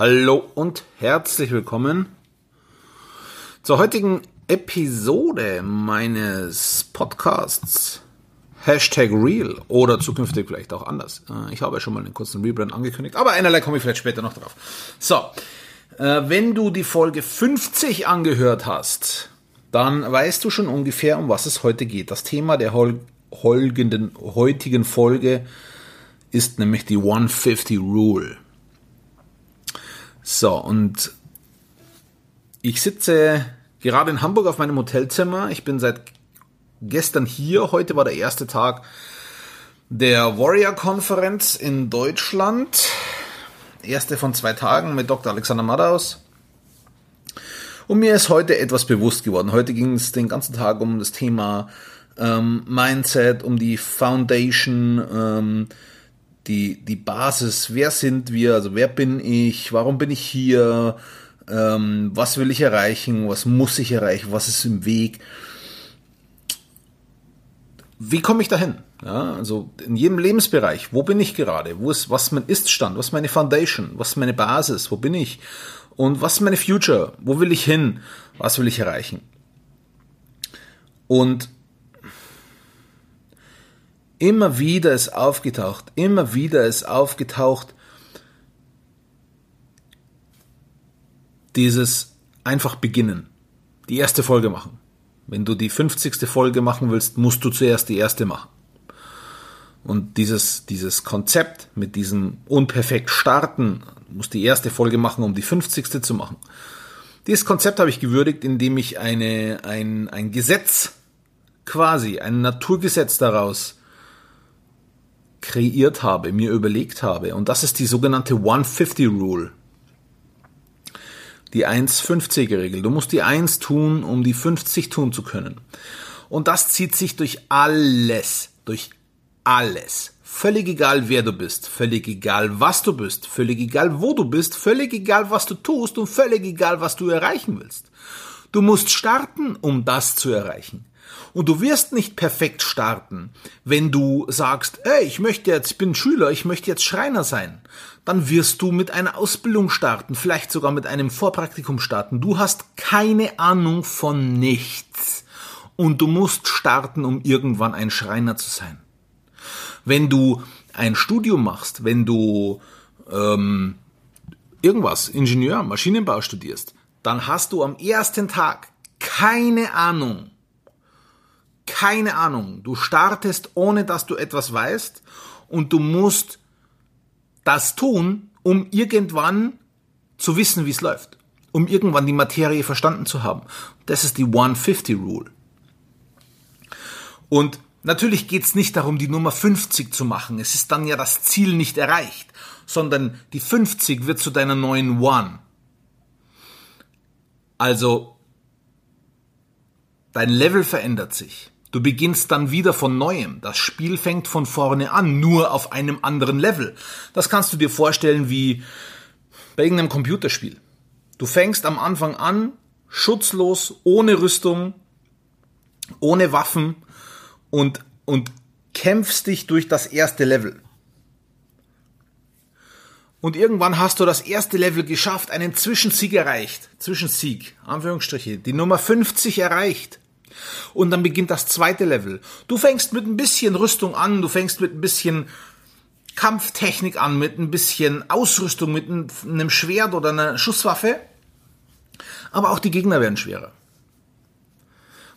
Hallo und herzlich willkommen zur heutigen Episode meines Podcasts Hashtag Real oder zukünftig vielleicht auch anders. Äh, ich habe ja schon mal einen kurzen Rebrand angekündigt, aber einerlei komme ich vielleicht später noch drauf. So, äh, wenn du die Folge 50 angehört hast, dann weißt du schon ungefähr, um was es heute geht. Das Thema der heutigen Folge ist nämlich die 150 Rule. So, und ich sitze gerade in Hamburg auf meinem Hotelzimmer. Ich bin seit gestern hier. Heute war der erste Tag der Warrior-Konferenz in Deutschland. Erste von zwei Tagen mit Dr. Alexander Madaus. Und mir ist heute etwas bewusst geworden. Heute ging es den ganzen Tag um das Thema ähm, Mindset, um die Foundation, ähm, die, die Basis, wer sind wir, also wer bin ich, warum bin ich hier, ähm, was will ich erreichen, was muss ich erreichen, was ist im Weg. Wie komme ich dahin? Ja, also in jedem Lebensbereich, wo bin ich gerade? Wo ist, was ist mein Ist-Stand? Was ist meine Foundation? Was ist meine Basis? Wo bin ich? Und was ist meine Future? Wo will ich hin? Was will ich erreichen? Und Immer wieder ist aufgetaucht, immer wieder ist aufgetaucht, dieses einfach beginnen. Die erste Folge machen. Wenn du die 50. Folge machen willst, musst du zuerst die erste machen. Und dieses, dieses Konzept mit diesem unperfekt starten, musst die erste Folge machen, um die 50. zu machen. Dieses Konzept habe ich gewürdigt, indem ich eine, ein, ein Gesetz quasi, ein Naturgesetz daraus kreiert habe, mir überlegt habe. Und das ist die sogenannte 150 Rule. Die 1,50er-Regel. Du musst die 1 tun, um die 50 tun zu können. Und das zieht sich durch alles, durch alles. Völlig egal, wer du bist, völlig egal, was du bist, völlig egal, wo du bist, völlig egal, was du tust und völlig egal, was du erreichen willst. Du musst starten, um das zu erreichen. Und du wirst nicht perfekt starten, wenn du sagst, ey, ich möchte jetzt, ich bin Schüler, ich möchte jetzt Schreiner sein. Dann wirst du mit einer Ausbildung starten, vielleicht sogar mit einem Vorpraktikum starten. Du hast keine Ahnung von nichts. Und du musst starten, um irgendwann ein Schreiner zu sein. Wenn du ein Studium machst, wenn du ähm, irgendwas, Ingenieur, Maschinenbau studierst, dann hast du am ersten Tag keine Ahnung, keine Ahnung. Du startest, ohne dass du etwas weißt und du musst das tun, um irgendwann zu wissen, wie es läuft. Um irgendwann die Materie verstanden zu haben. Das ist die 150 Rule. Und natürlich geht es nicht darum, die Nummer 50 zu machen. Es ist dann ja das Ziel nicht erreicht, sondern die 50 wird zu deiner neuen One. Also, dein Level verändert sich. Du beginnst dann wieder von neuem. Das Spiel fängt von vorne an, nur auf einem anderen Level. Das kannst du dir vorstellen wie bei irgendeinem Computerspiel. Du fängst am Anfang an, schutzlos, ohne Rüstung, ohne Waffen und, und kämpfst dich durch das erste Level. Und irgendwann hast du das erste Level geschafft, einen Zwischensieg erreicht. Zwischensieg, Anführungsstriche, die Nummer 50 erreicht. Und dann beginnt das zweite Level. Du fängst mit ein bisschen Rüstung an, du fängst mit ein bisschen Kampftechnik an, mit ein bisschen Ausrüstung, mit einem Schwert oder einer Schusswaffe. Aber auch die Gegner werden schwerer.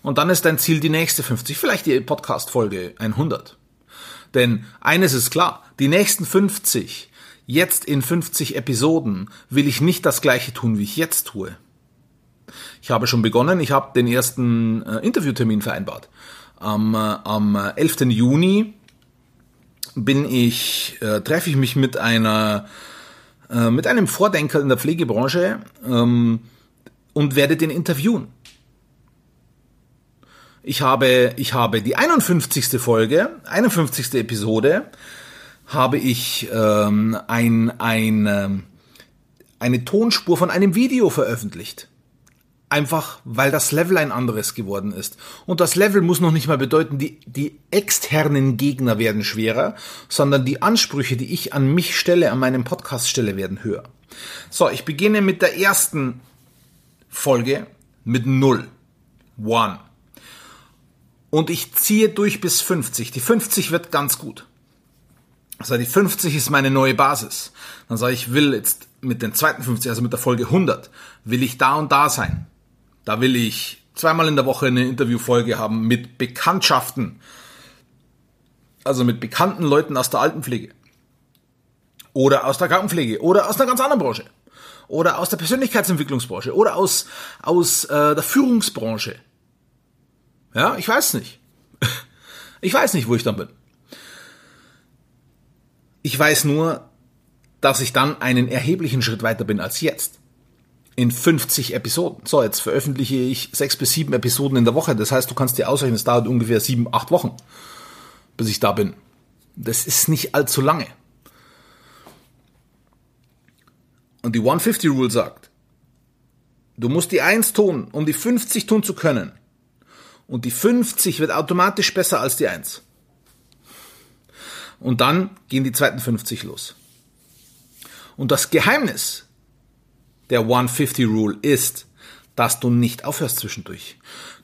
Und dann ist dein Ziel die nächste 50, vielleicht die Podcast-Folge 100. Denn eines ist klar, die nächsten 50, jetzt in 50 Episoden, will ich nicht das gleiche tun, wie ich jetzt tue. Ich habe schon begonnen, ich habe den ersten äh, Interviewtermin vereinbart. Am, äh, am 11. Juni bin ich, äh, treffe ich mich mit einer, äh, mit einem Vordenker in der Pflegebranche ähm, und werde den interviewen. Ich habe, ich habe die 51. Folge, 51. Episode, habe ich ähm, ein, ein, ähm, eine Tonspur von einem Video veröffentlicht. Einfach, weil das Level ein anderes geworden ist. Und das Level muss noch nicht mal bedeuten, die, die externen Gegner werden schwerer, sondern die Ansprüche, die ich an mich stelle, an meinem Podcast stelle, werden höher. So, ich beginne mit der ersten Folge mit 0. One. Und ich ziehe durch bis 50. Die 50 wird ganz gut. Also die 50 ist meine neue Basis. Dann sage ich, will jetzt mit den zweiten 50, also mit der Folge 100, will ich da und da sein. Da will ich zweimal in der Woche eine Interviewfolge haben mit Bekanntschaften. Also mit bekannten Leuten aus der Altenpflege. Oder aus der Krankenpflege. Oder aus einer ganz anderen Branche. Oder aus der Persönlichkeitsentwicklungsbranche. Oder aus, aus äh, der Führungsbranche. Ja, ich weiß nicht. Ich weiß nicht, wo ich dann bin. Ich weiß nur, dass ich dann einen erheblichen Schritt weiter bin als jetzt. In 50 Episoden. So, jetzt veröffentliche ich sechs bis sieben Episoden in der Woche. Das heißt, du kannst dir ausrechnen, es dauert ungefähr sieben, acht Wochen, bis ich da bin. Das ist nicht allzu lange. Und die 150 Rule sagt, du musst die 1 tun, um die 50 tun zu können. Und die 50 wird automatisch besser als die 1. Und dann gehen die zweiten 50 los. Und das Geheimnis der 150 Rule ist, dass du nicht aufhörst zwischendurch.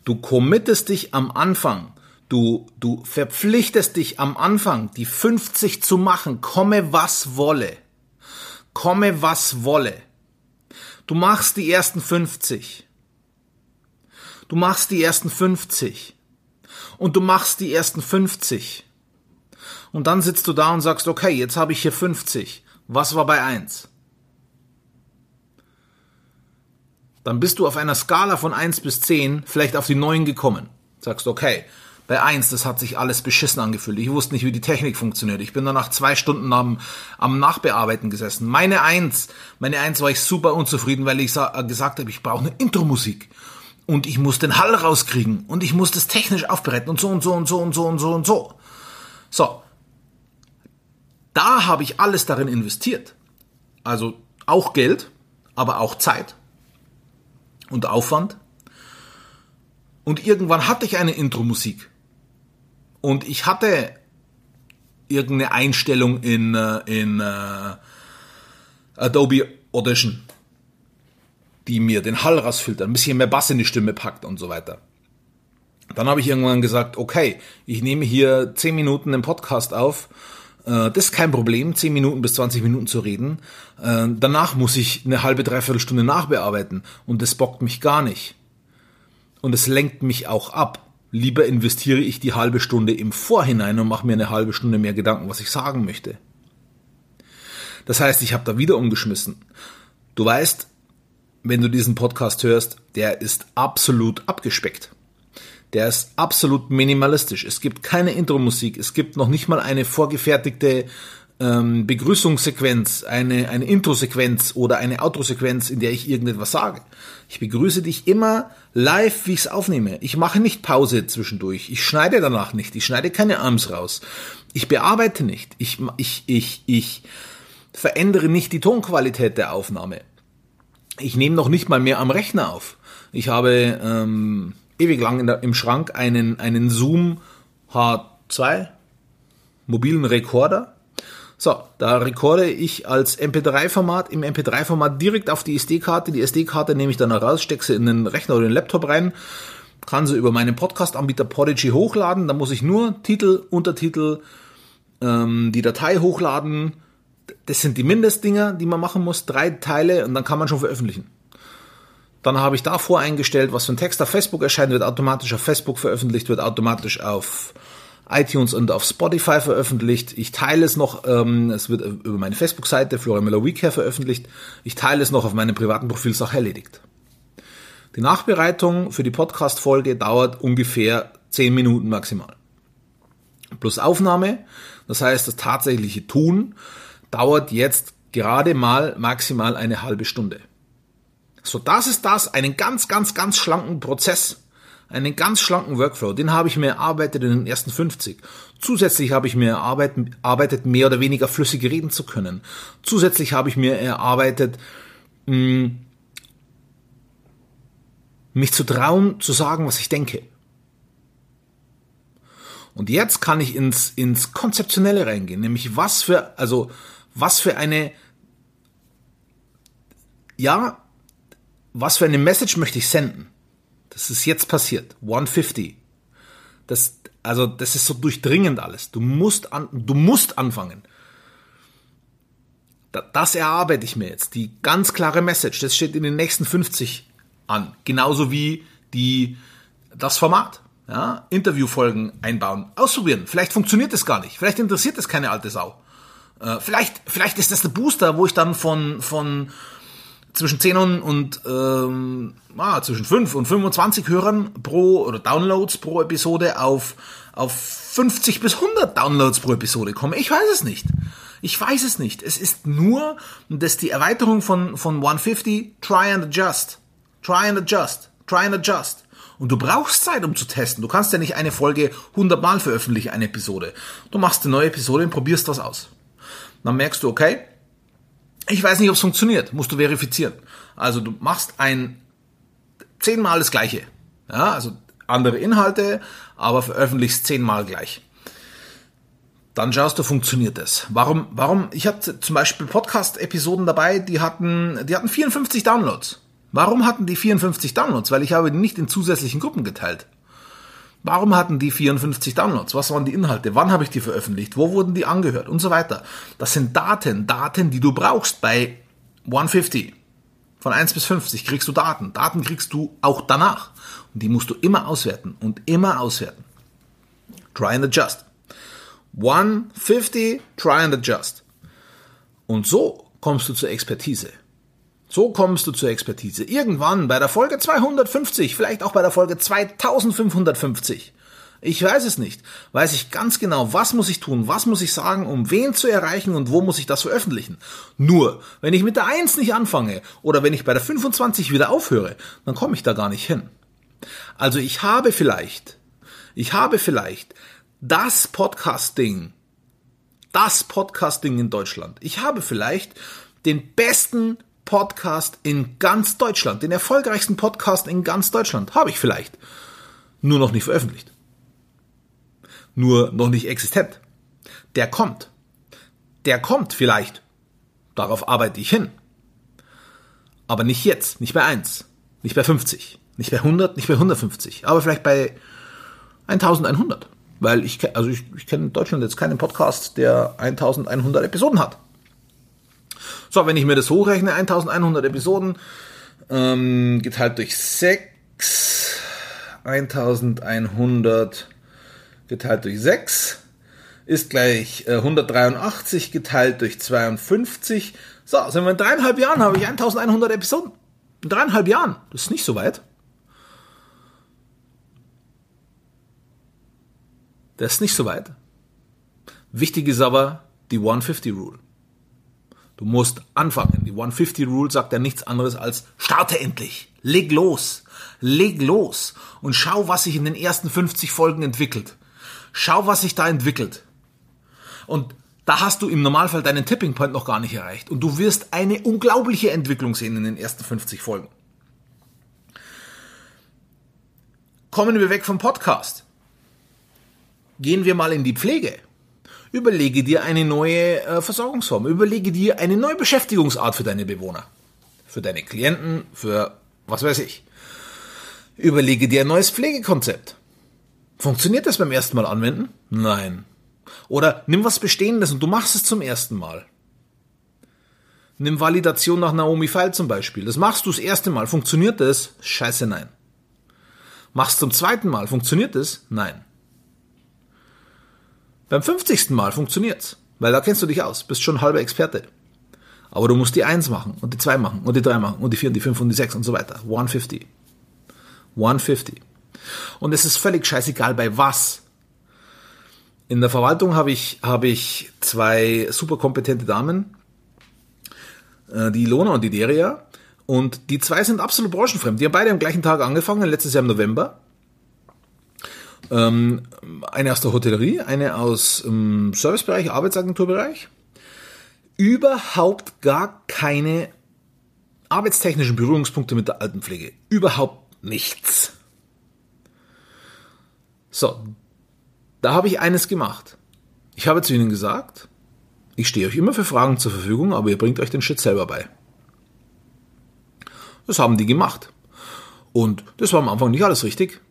Du committest dich am Anfang. Du, du verpflichtest dich am Anfang, die 50 zu machen, komme was wolle. Komme was wolle. Du machst die ersten 50. Du machst die ersten 50. Und du machst die ersten 50. Und dann sitzt du da und sagst, okay, jetzt habe ich hier 50. Was war bei 1? Dann bist du auf einer Skala von 1 bis 10 vielleicht auf die 9 gekommen. Sagst, okay, bei 1, das hat sich alles beschissen angefühlt. Ich wusste nicht, wie die Technik funktioniert. Ich bin dann nach zwei Stunden am, am Nachbearbeiten gesessen. Meine 1, meine 1 war ich super unzufrieden, weil ich gesagt habe, ich brauche eine Intro-Musik und ich muss den Hall rauskriegen und ich muss das technisch aufbereiten und so und so und so und so und so und so. So. Da habe ich alles darin investiert. Also auch Geld, aber auch Zeit und Aufwand. Und irgendwann hatte ich eine Intro-Musik. Und ich hatte irgendeine Einstellung in, äh, in uh, Adobe Audition die mir den Hall rausfiltert, ein bisschen mehr Bass in die Stimme packt und so weiter. Dann habe ich irgendwann gesagt, okay, ich nehme hier 10 Minuten den Podcast auf. Äh, das ist kein Problem, 10 Minuten bis 20 Minuten zu reden. Äh, danach muss ich eine halbe, dreiviertel Stunde nachbearbeiten und das bockt mich gar nicht. Und es lenkt mich auch ab. Lieber investiere ich die halbe Stunde im Vorhinein und mache mir eine halbe Stunde mehr Gedanken, was ich sagen möchte. Das heißt, ich habe da wieder umgeschmissen. Du weißt, wenn du diesen Podcast hörst, der ist absolut abgespeckt. Der ist absolut minimalistisch. Es gibt keine Intro-Musik, es gibt noch nicht mal eine vorgefertigte ähm, Begrüßungssequenz, eine, eine Intro-Sequenz oder eine Outro-Sequenz, in der ich irgendetwas sage. Ich begrüße dich immer live, wie ich es aufnehme. Ich mache nicht Pause zwischendurch. Ich schneide danach nicht. Ich schneide keine Arms raus. Ich bearbeite nicht. Ich, ich, ich, ich verändere nicht die Tonqualität der Aufnahme. Ich nehme noch nicht mal mehr am Rechner auf. Ich habe ähm, ewig lang der, im Schrank einen, einen Zoom H2 mobilen Rekorder. So, da rekorde ich als MP3-Format, im MP3-Format direkt auf die SD-Karte. Die SD-Karte nehme ich dann raus, stecke sie in den Rechner oder den Laptop rein, kann sie über meinen Podcast-Anbieter Podigy hochladen. Da muss ich nur Titel, Untertitel, ähm, die Datei hochladen, das sind die Mindestdinger, die man machen muss, drei Teile und dann kann man schon veröffentlichen. Dann habe ich da voreingestellt, was für ein Text auf Facebook erscheint, wird automatisch auf Facebook veröffentlicht, wird automatisch auf iTunes und auf Spotify veröffentlicht. Ich teile es noch, ähm, es wird über meine Facebook-Seite Florian Miller Weekend veröffentlicht. Ich teile es noch auf meinem privaten Profil, Sache erledigt. Die Nachbereitung für die Podcast-Folge dauert ungefähr 10 Minuten maximal. Plus Aufnahme, das heißt das tatsächliche Tun dauert jetzt gerade mal maximal eine halbe Stunde. So, das ist das, einen ganz, ganz, ganz schlanken Prozess, einen ganz schlanken Workflow, den habe ich mir erarbeitet in den ersten 50. Zusätzlich habe ich mir erarbeitet, mehr oder weniger flüssige reden zu können. Zusätzlich habe ich mir erarbeitet, hm, mich zu trauen, zu sagen, was ich denke. Und jetzt kann ich ins, ins Konzeptionelle reingehen, nämlich was für, also was für eine ja, was für eine Message möchte ich senden? Das ist jetzt passiert. 150. Das, also, das ist so durchdringend alles. Du musst an, du musst anfangen. Das erarbeite ich mir jetzt. Die ganz klare Message. Das steht in den nächsten 50 an. Genauso wie die, das Format. Ja, Interviewfolgen einbauen, ausprobieren. Vielleicht funktioniert es gar nicht. Vielleicht interessiert es keine alte Sau. Äh, vielleicht, vielleicht ist das der Booster, wo ich dann von, von zwischen 10 und, und ähm, ah, zwischen 5 und 25 Hörern pro oder Downloads pro Episode auf, auf 50 bis 100 Downloads pro Episode komme. Ich weiß es nicht. Ich weiß es nicht. Es ist nur, dass die Erweiterung von, von 150 Try and Adjust. Try and Adjust. Try and Adjust. Und du brauchst Zeit, um zu testen. Du kannst ja nicht eine Folge 100 Mal veröffentlichen, eine Episode. Du machst eine neue Episode und probierst was aus. Dann merkst du, okay, ich weiß nicht, ob es funktioniert. Musst du verifizieren. Also du machst ein zehnmal das Gleiche. Ja, also andere Inhalte, aber veröffentlichst zehnmal gleich. Dann schaust du, funktioniert das. Warum, warum, ich hatte zum Beispiel Podcast-Episoden dabei, die hatten, die hatten 54 Downloads. Warum hatten die 54 Downloads? Weil ich habe die nicht in zusätzlichen Gruppen geteilt. Warum hatten die 54 Downloads? Was waren die Inhalte? Wann habe ich die veröffentlicht? Wo wurden die angehört? Und so weiter. Das sind Daten, Daten, die du brauchst bei 150. Von 1 bis 50 kriegst du Daten. Daten kriegst du auch danach. Und die musst du immer auswerten und immer auswerten. Try and adjust. 150, try and adjust. Und so kommst du zur Expertise. So kommst du zur Expertise. Irgendwann bei der Folge 250, vielleicht auch bei der Folge 2550. Ich weiß es nicht. Weiß ich ganz genau, was muss ich tun, was muss ich sagen, um wen zu erreichen und wo muss ich das veröffentlichen. Nur, wenn ich mit der 1 nicht anfange oder wenn ich bei der 25 wieder aufhöre, dann komme ich da gar nicht hin. Also ich habe vielleicht, ich habe vielleicht das Podcasting, das Podcasting in Deutschland. Ich habe vielleicht den besten Podcast in ganz Deutschland, den erfolgreichsten Podcast in ganz Deutschland, habe ich vielleicht. Nur noch nicht veröffentlicht. Nur noch nicht existent. Der kommt. Der kommt vielleicht. Darauf arbeite ich hin. Aber nicht jetzt, nicht bei 1, nicht bei 50, nicht bei 100, nicht bei 150, aber vielleicht bei 1100. Weil ich, also ich, ich kenne in Deutschland jetzt keinen Podcast, der 1100 Episoden hat. So, wenn ich mir das hochrechne, 1100 Episoden, ähm, geteilt durch 6, 1100 geteilt durch 6 ist gleich äh, 183 geteilt durch 52. So, sind wir in dreieinhalb Jahren habe ich 1100 Episoden. In dreieinhalb Jahren. Das ist nicht so weit. Das ist nicht so weit. Wichtig ist aber die 150 Rule. Du musst anfangen. Die 150 Rule sagt ja nichts anderes als starte endlich. Leg los. Leg los. Und schau, was sich in den ersten 50 Folgen entwickelt. Schau, was sich da entwickelt. Und da hast du im Normalfall deinen Tipping Point noch gar nicht erreicht. Und du wirst eine unglaubliche Entwicklung sehen in den ersten 50 Folgen. Kommen wir weg vom Podcast. Gehen wir mal in die Pflege. Überlege dir eine neue äh, Versorgungsform. Überlege dir eine neue Beschäftigungsart für deine Bewohner. Für deine Klienten, für was weiß ich. Überlege dir ein neues Pflegekonzept. Funktioniert das beim ersten Mal anwenden? Nein. Oder nimm was Bestehendes und du machst es zum ersten Mal. Nimm Validation nach Naomi Feil zum Beispiel. Das machst du das erste Mal. Funktioniert das? Scheiße, nein. Machst zum zweiten Mal. Funktioniert das? Nein. Beim 50. Mal funktioniert's, weil da kennst du dich aus, bist schon halber Experte. Aber du musst die 1 machen und die 2 machen und die 3 machen und die 4 und die 5 und die 6 und so weiter. 150. 150. Und es ist völlig scheißegal bei was. In der Verwaltung habe ich, habe ich zwei super kompetente Damen, äh, die Ilona und die Deria. Und die zwei sind absolut branchenfremd. Die haben beide am gleichen Tag angefangen, letztes Jahr im November. Ähm, eine aus der Hotellerie, eine aus dem Servicebereich, Arbeitsagenturbereich. Überhaupt gar keine arbeitstechnischen Berührungspunkte mit der Altenpflege. Überhaupt nichts. So, da habe ich eines gemacht. Ich habe zu ihnen gesagt, ich stehe euch immer für Fragen zur Verfügung, aber ihr bringt euch den Shit selber bei. Das haben die gemacht. Und das war am Anfang nicht alles richtig.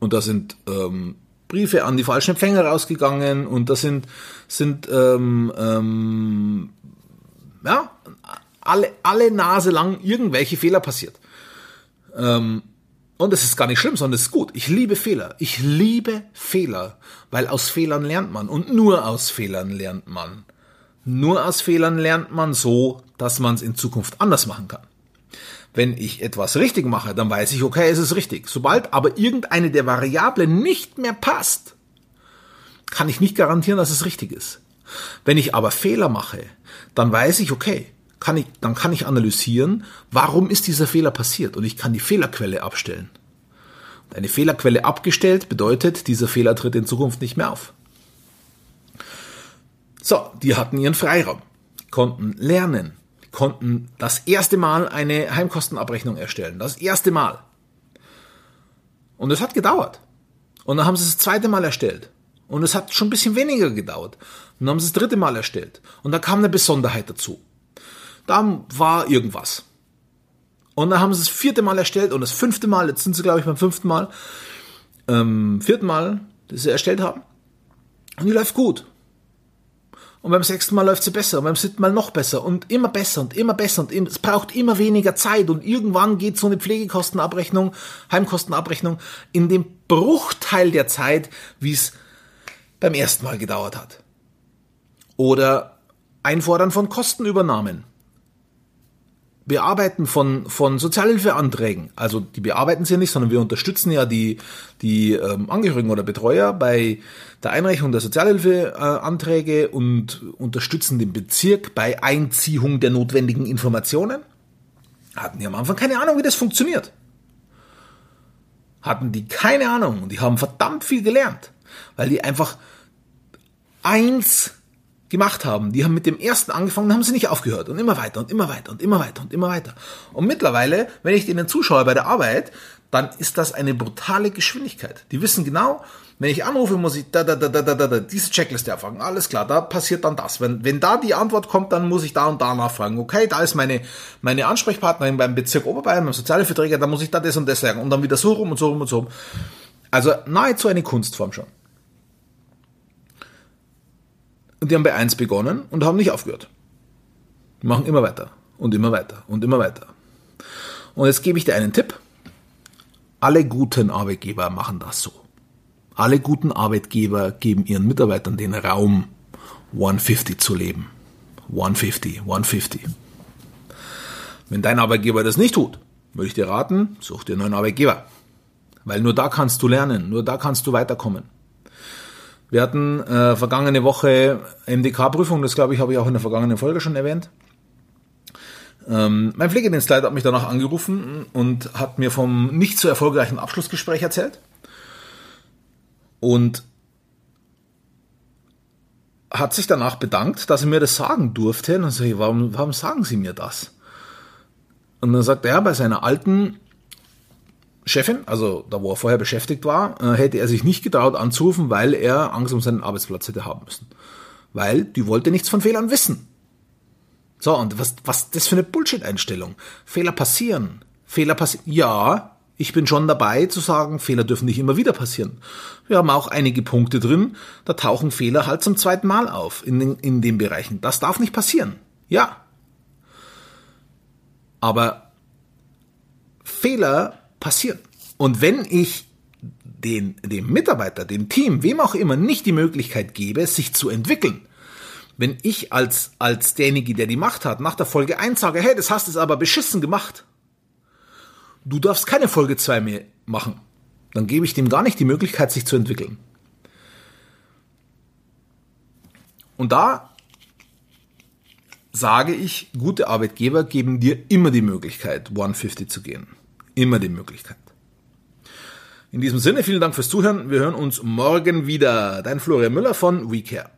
Und da sind ähm, Briefe an die falschen Empfänger rausgegangen und da sind, sind ähm, ähm, ja, alle, alle Nase lang irgendwelche Fehler passiert. Ähm, und es ist gar nicht schlimm, sondern es ist gut. Ich liebe Fehler. Ich liebe Fehler, weil aus Fehlern lernt man und nur aus Fehlern lernt man. Nur aus Fehlern lernt man so, dass man es in Zukunft anders machen kann. Wenn ich etwas richtig mache, dann weiß ich, okay, es ist richtig. Sobald aber irgendeine der Variablen nicht mehr passt, kann ich nicht garantieren, dass es richtig ist. Wenn ich aber Fehler mache, dann weiß ich, okay, kann ich, dann kann ich analysieren, warum ist dieser Fehler passiert und ich kann die Fehlerquelle abstellen. Eine Fehlerquelle abgestellt bedeutet, dieser Fehler tritt in Zukunft nicht mehr auf. So, die hatten ihren Freiraum, konnten lernen, konnten das erste Mal eine Heimkostenabrechnung erstellen. Das erste Mal. Und es hat gedauert. Und dann haben sie es das zweite Mal erstellt. Und es hat schon ein bisschen weniger gedauert. Und dann haben sie es das dritte Mal erstellt. Und da kam eine Besonderheit dazu. Da war irgendwas. Und dann haben sie es das vierte Mal erstellt und das fünfte Mal, jetzt sind sie glaube ich beim fünften Mal, ähm, vierten Mal, das sie erstellt haben. Und die läuft gut. Und beim sechsten Mal läuft sie besser und beim siebten Mal noch besser und immer besser und immer besser und es braucht immer weniger Zeit und irgendwann geht so eine Pflegekostenabrechnung, Heimkostenabrechnung in dem Bruchteil der Zeit, wie es beim ersten Mal gedauert hat. Oder Einfordern von Kostenübernahmen. Bearbeiten von, von Sozialhilfeanträgen. Also die bearbeiten sie nicht, sondern wir unterstützen ja die, die ähm, Angehörigen oder Betreuer bei der Einreichung der Sozialhilfeanträge und unterstützen den Bezirk bei Einziehung der notwendigen Informationen. Hatten die am Anfang keine Ahnung, wie das funktioniert. Hatten die keine Ahnung und die haben verdammt viel gelernt, weil die einfach eins gemacht haben. Die haben mit dem ersten angefangen, haben sie nicht aufgehört und immer weiter und immer weiter und immer weiter und immer weiter. Und mittlerweile, wenn ich denen zuschaue bei der Arbeit, dann ist das eine brutale Geschwindigkeit. Die wissen genau, wenn ich anrufe, muss ich da, da, da, da, da, da, diese Checkliste erfragen. Alles klar, da passiert dann das. Wenn, wenn da die Antwort kommt, dann muss ich da und da nachfragen. Okay, da ist meine, meine Ansprechpartnerin beim Bezirk Oberbayern, beim Sozialhilfeträger, da muss ich da das und das sagen. Und dann wieder so rum und so rum und so rum. Also nahezu eine Kunstform schon. Und die haben bei eins begonnen und haben nicht aufgehört. Die machen immer weiter und immer weiter und immer weiter. Und jetzt gebe ich dir einen Tipp. Alle guten Arbeitgeber machen das so. Alle guten Arbeitgeber geben ihren Mitarbeitern den Raum, 150 zu leben. 150, 150. Wenn dein Arbeitgeber das nicht tut, würde ich dir raten, such dir einen neuen Arbeitgeber. Weil nur da kannst du lernen, nur da kannst du weiterkommen. Wir hatten äh, vergangene Woche MDK-Prüfung, das glaube ich, habe ich auch in der vergangenen Folge schon erwähnt. Ähm, mein Pflegedienstleiter hat mich danach angerufen und hat mir vom nicht so erfolgreichen Abschlussgespräch erzählt. Und hat sich danach bedankt, dass er mir das sagen durfte. Und dann sage ich, warum, warum sagen Sie mir das? Und dann sagt er, bei seiner alten Chefin, also da wo er vorher beschäftigt war, äh, hätte er sich nicht getraut anzurufen, weil er Angst um seinen Arbeitsplatz hätte haben müssen. Weil die wollte nichts von Fehlern wissen. So, und was, was das für eine Bullshit-Einstellung? Fehler passieren. Fehler passieren. Ja, ich bin schon dabei zu sagen, Fehler dürfen nicht immer wieder passieren. Wir haben auch einige Punkte drin, da tauchen Fehler halt zum zweiten Mal auf in den, in den Bereichen. Das darf nicht passieren. Ja. Aber Fehler passieren. Und wenn ich den, dem Mitarbeiter, dem Team, wem auch immer, nicht die Möglichkeit gebe, sich zu entwickeln, wenn ich als, als derjenige, der die Macht hat, nach der Folge 1 sage, hey, das hast du aber beschissen gemacht, du darfst keine Folge 2 mehr machen, dann gebe ich dem gar nicht die Möglichkeit, sich zu entwickeln. Und da sage ich, gute Arbeitgeber geben dir immer die Möglichkeit, 150 zu gehen immer die Möglichkeit. In diesem Sinne, vielen Dank fürs Zuhören. Wir hören uns morgen wieder. Dein Florian Müller von WeCare.